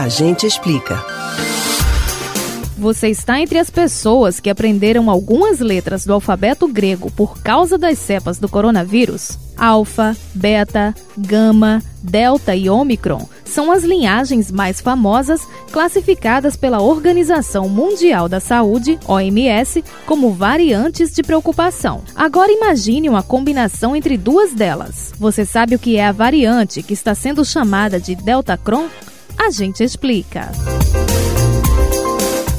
A gente explica. Você está entre as pessoas que aprenderam algumas letras do alfabeto grego por causa das cepas do coronavírus? Alfa, beta, gama, delta e ômicron são as linhagens mais famosas classificadas pela Organização Mundial da Saúde, OMS, como variantes de preocupação. Agora imagine uma combinação entre duas delas. Você sabe o que é a variante que está sendo chamada de Deltacron? A gente explica.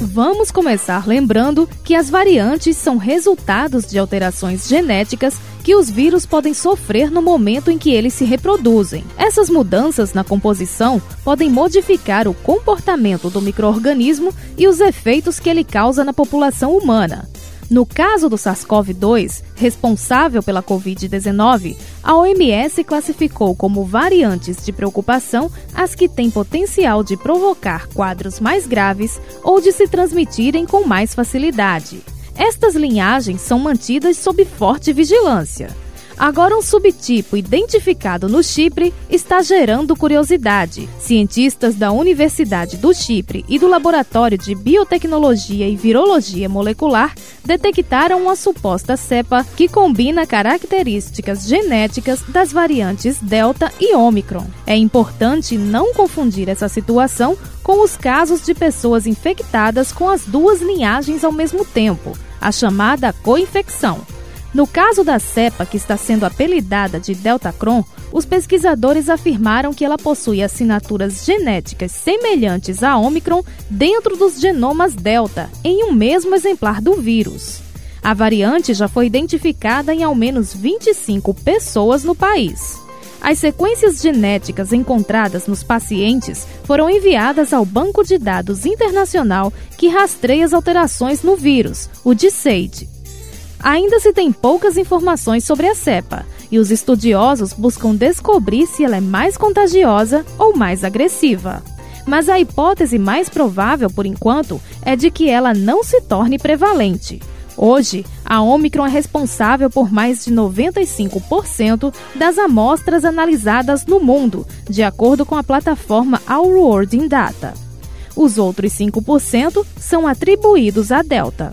Vamos começar lembrando que as variantes são resultados de alterações genéticas que os vírus podem sofrer no momento em que eles se reproduzem. Essas mudanças na composição podem modificar o comportamento do microorganismo e os efeitos que ele causa na população humana. No caso do SARS-CoV-2, responsável pela Covid-19, a OMS classificou como variantes de preocupação as que têm potencial de provocar quadros mais graves ou de se transmitirem com mais facilidade. Estas linhagens são mantidas sob forte vigilância. Agora, um subtipo identificado no Chipre está gerando curiosidade. Cientistas da Universidade do Chipre e do Laboratório de Biotecnologia e Virologia Molecular detectaram uma suposta cepa que combina características genéticas das variantes Delta e Omicron. É importante não confundir essa situação com os casos de pessoas infectadas com as duas linhagens ao mesmo tempo, a chamada coinfecção. No caso da cepa, que está sendo apelidada de Deltacron, os pesquisadores afirmaram que ela possui assinaturas genéticas semelhantes à Omicron dentro dos genomas Delta, em um mesmo exemplar do vírus. A variante já foi identificada em ao menos 25 pessoas no país. As sequências genéticas encontradas nos pacientes foram enviadas ao Banco de Dados Internacional que rastreia as alterações no vírus, o DICEID. Ainda se tem poucas informações sobre a cepa, e os estudiosos buscam descobrir se ela é mais contagiosa ou mais agressiva. Mas a hipótese mais provável, por enquanto, é de que ela não se torne prevalente. Hoje, a Omicron é responsável por mais de 95% das amostras analisadas no mundo, de acordo com a plataforma Our World in Data. Os outros 5% são atribuídos à Delta.